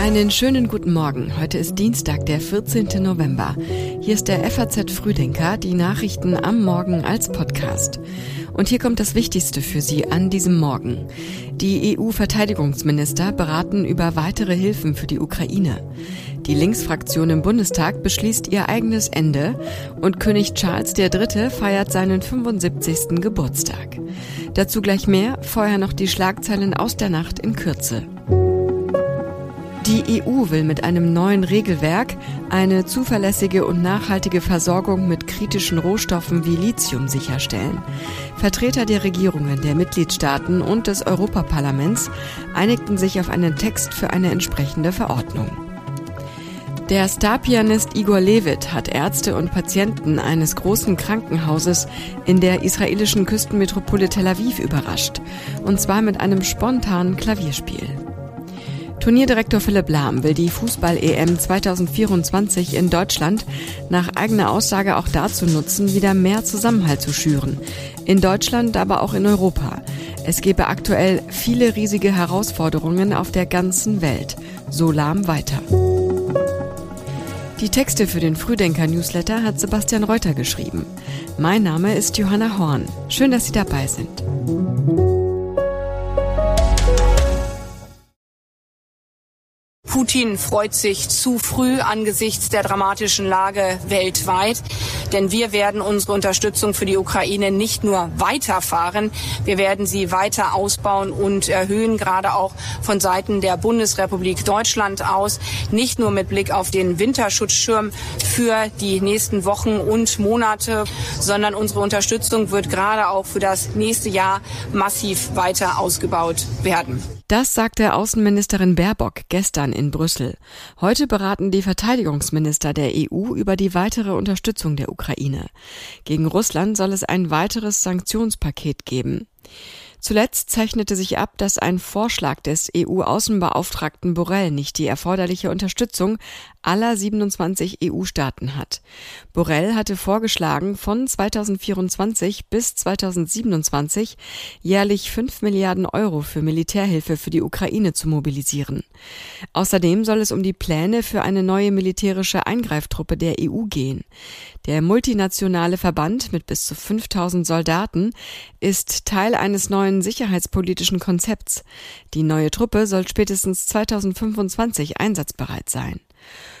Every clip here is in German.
Einen schönen guten Morgen. Heute ist Dienstag, der 14. November. Hier ist der FAZ Frühdenker, die Nachrichten am Morgen als Podcast. Und hier kommt das Wichtigste für Sie an diesem Morgen. Die EU-Verteidigungsminister beraten über weitere Hilfen für die Ukraine. Die Linksfraktion im Bundestag beschließt ihr eigenes Ende und König Charles III. feiert seinen 75. Geburtstag. Dazu gleich mehr, vorher noch die Schlagzeilen aus der Nacht in Kürze. Die EU will mit einem neuen Regelwerk eine zuverlässige und nachhaltige Versorgung mit kritischen Rohstoffen wie Lithium sicherstellen. Vertreter der Regierungen der Mitgliedstaaten und des Europaparlaments einigten sich auf einen Text für eine entsprechende Verordnung. Der Starpianist Igor Levit hat Ärzte und Patienten eines großen Krankenhauses in der israelischen Küstenmetropole Tel Aviv überrascht, und zwar mit einem spontanen Klavierspiel. Turnierdirektor Philipp Lahm will die Fußball-EM 2024 in Deutschland nach eigener Aussage auch dazu nutzen, wieder mehr Zusammenhalt zu schüren. In Deutschland, aber auch in Europa. Es gebe aktuell viele riesige Herausforderungen auf der ganzen Welt. So Lahm weiter. Die Texte für den Frühdenker-Newsletter hat Sebastian Reuter geschrieben. Mein Name ist Johanna Horn. Schön, dass Sie dabei sind. Putin freut sich zu früh angesichts der dramatischen Lage weltweit. Denn wir werden unsere Unterstützung für die Ukraine nicht nur weiterfahren, wir werden sie weiter ausbauen und erhöhen, gerade auch von Seiten der Bundesrepublik Deutschland aus. Nicht nur mit Blick auf den Winterschutzschirm für die nächsten Wochen und Monate, sondern unsere Unterstützung wird gerade auch für das nächste Jahr massiv weiter ausgebaut werden. Das sagte Außenministerin Baerbock gestern in Brüssel. Heute beraten die Verteidigungsminister der EU über die weitere Unterstützung der Ukraine. Gegen Russland soll es ein weiteres Sanktionspaket geben. Zuletzt zeichnete sich ab, dass ein Vorschlag des EU-Außenbeauftragten Borrell nicht die erforderliche Unterstützung aller 27 EU-Staaten hat. Borrell hatte vorgeschlagen, von 2024 bis 2027 jährlich 5 Milliarden Euro für Militärhilfe für die Ukraine zu mobilisieren. Außerdem soll es um die Pläne für eine neue militärische Eingreiftruppe der EU gehen. Der multinationale Verband mit bis zu 5000 Soldaten ist Teil eines neuen sicherheitspolitischen Konzepts. Die neue Truppe soll spätestens 2025 einsatzbereit sein.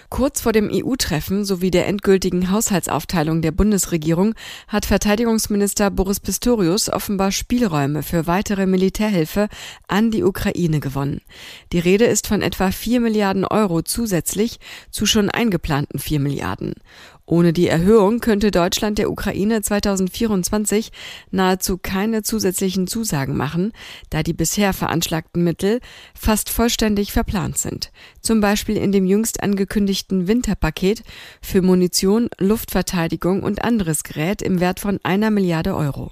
Kurz vor dem EU-Treffen sowie der endgültigen Haushaltsaufteilung der Bundesregierung hat Verteidigungsminister Boris Pistorius offenbar Spielräume für weitere Militärhilfe an die Ukraine gewonnen. Die Rede ist von etwa 4 Milliarden Euro zusätzlich zu schon eingeplanten 4 Milliarden. Ohne die Erhöhung könnte Deutschland der Ukraine 2024 nahezu keine zusätzlichen Zusagen machen, da die bisher veranschlagten Mittel fast vollständig verplant sind. Zum Beispiel in dem jüngst angekündigten Winterpaket für Munition, Luftverteidigung und anderes Gerät im Wert von einer Milliarde Euro.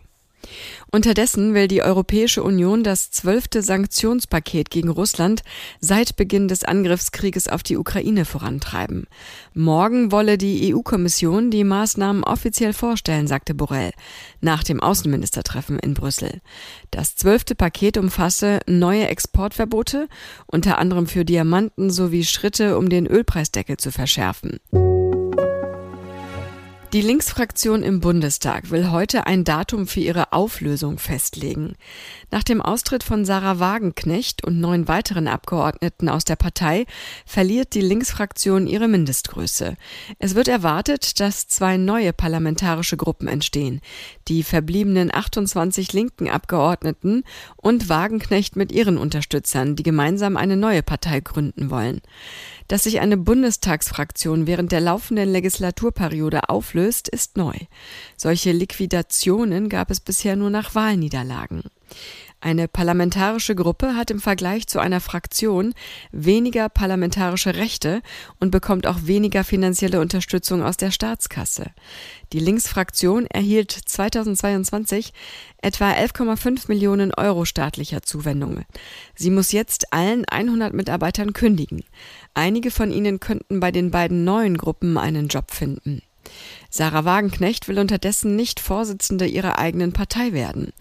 Unterdessen will die Europäische Union das zwölfte Sanktionspaket gegen Russland seit Beginn des Angriffskrieges auf die Ukraine vorantreiben. Morgen wolle die EU-Kommission die Maßnahmen offiziell vorstellen, sagte Borrell nach dem Außenministertreffen in Brüssel. Das zwölfte Paket umfasse neue Exportverbote, unter anderem für Diamanten sowie Schritte, um den Ölpreisdeckel zu verschärfen. Die Linksfraktion im Bundestag will heute ein Datum für ihre Auflösung festlegen. Nach dem Austritt von Sarah Wagenknecht und neun weiteren Abgeordneten aus der Partei verliert die Linksfraktion ihre Mindestgröße. Es wird erwartet, dass zwei neue parlamentarische Gruppen entstehen. Die verbliebenen 28 linken Abgeordneten und Wagenknecht mit ihren Unterstützern, die gemeinsam eine neue Partei gründen wollen. Dass sich eine Bundestagsfraktion während der laufenden Legislaturperiode auflöst, ist neu. Solche Liquidationen gab es bisher nur nach Wahlniederlagen. Eine parlamentarische Gruppe hat im Vergleich zu einer Fraktion weniger parlamentarische Rechte und bekommt auch weniger finanzielle Unterstützung aus der Staatskasse. Die Linksfraktion erhielt 2022 etwa 11,5 Millionen Euro staatlicher Zuwendungen. Sie muss jetzt allen 100 Mitarbeitern kündigen. Einige von ihnen könnten bei den beiden neuen Gruppen einen Job finden. Sarah Wagenknecht will unterdessen nicht Vorsitzende ihrer eigenen Partei werden.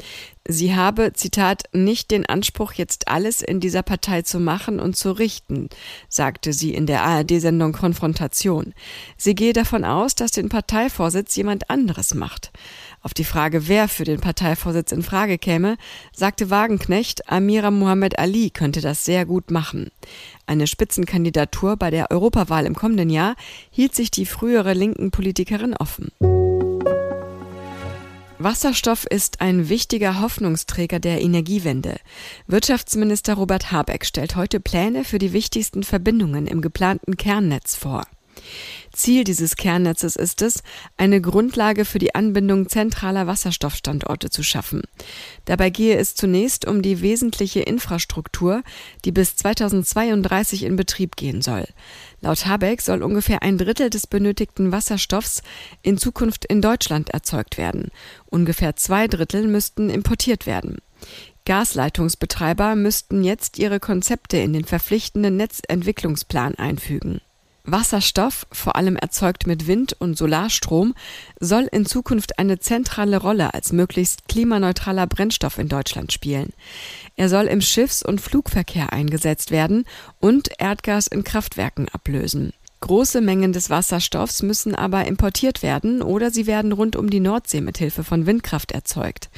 Sie habe, Zitat, nicht den Anspruch, jetzt alles in dieser Partei zu machen und zu richten, sagte sie in der ARD-Sendung Konfrontation. Sie gehe davon aus, dass den Parteivorsitz jemand anderes macht. Auf die Frage, wer für den Parteivorsitz in Frage käme, sagte Wagenknecht, Amira Mohammed Ali könnte das sehr gut machen. Eine Spitzenkandidatur bei der Europawahl im kommenden Jahr hielt sich die frühere linken Politikerin offen. Wasserstoff ist ein wichtiger Hoffnungsträger der Energiewende. Wirtschaftsminister Robert Habeck stellt heute Pläne für die wichtigsten Verbindungen im geplanten Kernnetz vor. Ziel dieses Kernnetzes ist es, eine Grundlage für die Anbindung zentraler Wasserstoffstandorte zu schaffen. Dabei gehe es zunächst um die wesentliche Infrastruktur, die bis 2032 in Betrieb gehen soll. Laut Habeck soll ungefähr ein Drittel des benötigten Wasserstoffs in Zukunft in Deutschland erzeugt werden. Ungefähr zwei Drittel müssten importiert werden. Gasleitungsbetreiber müssten jetzt ihre Konzepte in den verpflichtenden Netzentwicklungsplan einfügen. Wasserstoff, vor allem erzeugt mit Wind- und Solarstrom, soll in Zukunft eine zentrale Rolle als möglichst klimaneutraler Brennstoff in Deutschland spielen. Er soll im Schiffs- und Flugverkehr eingesetzt werden und Erdgas in Kraftwerken ablösen. Große Mengen des Wasserstoffs müssen aber importiert werden oder sie werden rund um die Nordsee mit Hilfe von Windkraft erzeugt.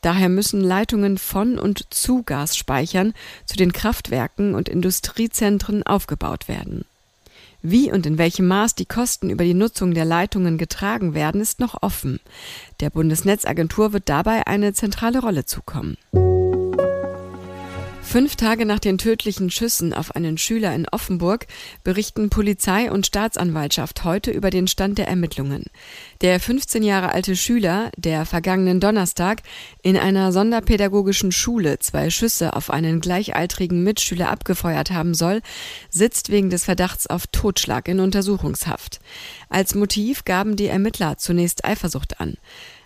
Daher müssen Leitungen von und zu Gasspeichern zu den Kraftwerken und Industriezentren aufgebaut werden. Wie und in welchem Maß die Kosten über die Nutzung der Leitungen getragen werden, ist noch offen. Der Bundesnetzagentur wird dabei eine zentrale Rolle zukommen. Fünf Tage nach den tödlichen Schüssen auf einen Schüler in Offenburg berichten Polizei und Staatsanwaltschaft heute über den Stand der Ermittlungen. Der 15 Jahre alte Schüler, der vergangenen Donnerstag in einer sonderpädagogischen Schule zwei Schüsse auf einen gleichaltrigen Mitschüler abgefeuert haben soll, sitzt wegen des Verdachts auf Totschlag in Untersuchungshaft. Als Motiv gaben die Ermittler zunächst Eifersucht an.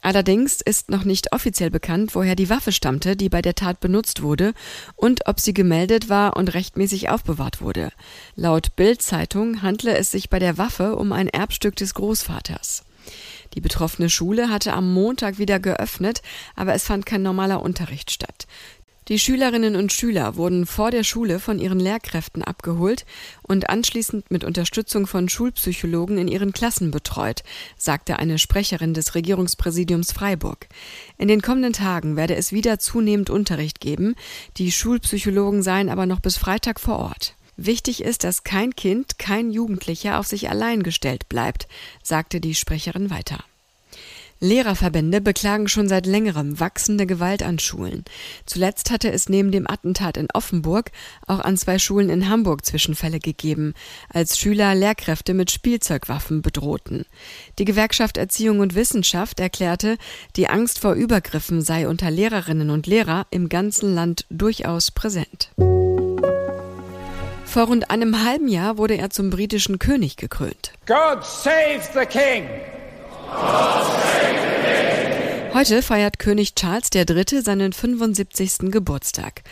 Allerdings ist noch nicht offiziell bekannt, woher die Waffe stammte, die bei der Tat benutzt wurde und ob sie gemeldet war und rechtmäßig aufbewahrt wurde. Laut Bild-Zeitung handle es sich bei der Waffe um ein Erbstück des Großvaters. Die betroffene Schule hatte am Montag wieder geöffnet, aber es fand kein normaler Unterricht statt. Die Schülerinnen und Schüler wurden vor der Schule von ihren Lehrkräften abgeholt und anschließend mit Unterstützung von Schulpsychologen in ihren Klassen betreut, sagte eine Sprecherin des Regierungspräsidiums Freiburg. In den kommenden Tagen werde es wieder zunehmend Unterricht geben, die Schulpsychologen seien aber noch bis Freitag vor Ort. Wichtig ist, dass kein Kind, kein Jugendlicher auf sich allein gestellt bleibt, sagte die Sprecherin weiter. Lehrerverbände beklagen schon seit längerem wachsende Gewalt an Schulen. Zuletzt hatte es neben dem Attentat in Offenburg auch an zwei Schulen in Hamburg Zwischenfälle gegeben, als Schüler Lehrkräfte mit Spielzeugwaffen bedrohten. Die Gewerkschaft Erziehung und Wissenschaft erklärte, die Angst vor Übergriffen sei unter Lehrerinnen und Lehrer im ganzen Land durchaus präsent. Vor rund einem halben Jahr wurde er zum britischen König gekrönt. God save the King! Heute feiert König Charles III. seinen 75. Geburtstag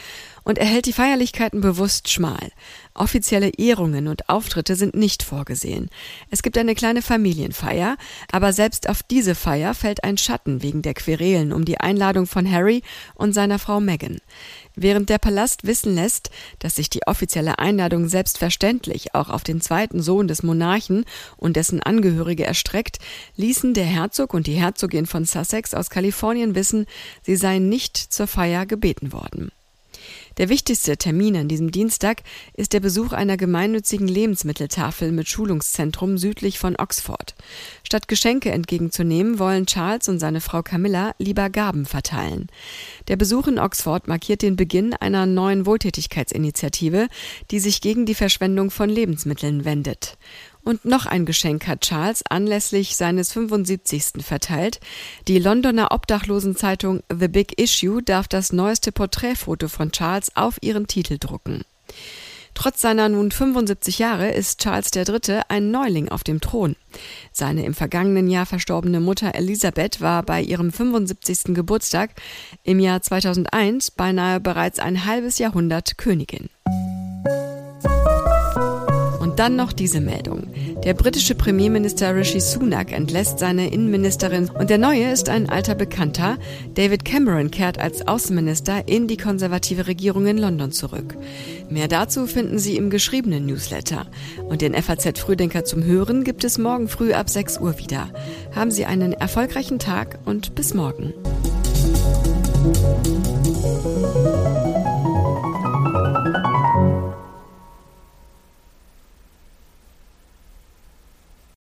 und er hält die Feierlichkeiten bewusst schmal. Offizielle Ehrungen und Auftritte sind nicht vorgesehen. Es gibt eine kleine Familienfeier, aber selbst auf diese Feier fällt ein Schatten wegen der Querelen um die Einladung von Harry und seiner Frau Meghan. Während der Palast wissen lässt, dass sich die offizielle Einladung selbstverständlich auch auf den zweiten Sohn des Monarchen und dessen Angehörige erstreckt, ließen der Herzog und die Herzogin von Sussex aus Kalifornien wissen, sie seien nicht zur Feier gebeten worden. Der wichtigste Termin an diesem Dienstag ist der Besuch einer gemeinnützigen Lebensmitteltafel mit Schulungszentrum südlich von Oxford. Statt Geschenke entgegenzunehmen, wollen Charles und seine Frau Camilla lieber Gaben verteilen. Der Besuch in Oxford markiert den Beginn einer neuen Wohltätigkeitsinitiative, die sich gegen die Verschwendung von Lebensmitteln wendet. Und noch ein Geschenk hat Charles anlässlich seines 75. verteilt. Die Londoner Obdachlosenzeitung The Big Issue darf das neueste Porträtfoto von Charles auf ihren Titel drucken. Trotz seiner nun 75 Jahre ist Charles III. ein Neuling auf dem Thron. Seine im vergangenen Jahr verstorbene Mutter Elisabeth war bei ihrem 75. Geburtstag im Jahr 2001 beinahe bereits ein halbes Jahrhundert Königin. Dann noch diese Meldung. Der britische Premierminister Rishi Sunak entlässt seine Innenministerin und der neue ist ein alter Bekannter. David Cameron kehrt als Außenminister in die konservative Regierung in London zurück. Mehr dazu finden Sie im geschriebenen Newsletter. Und den FAZ Frühdenker zum Hören gibt es morgen früh ab 6 Uhr wieder. Haben Sie einen erfolgreichen Tag und bis morgen.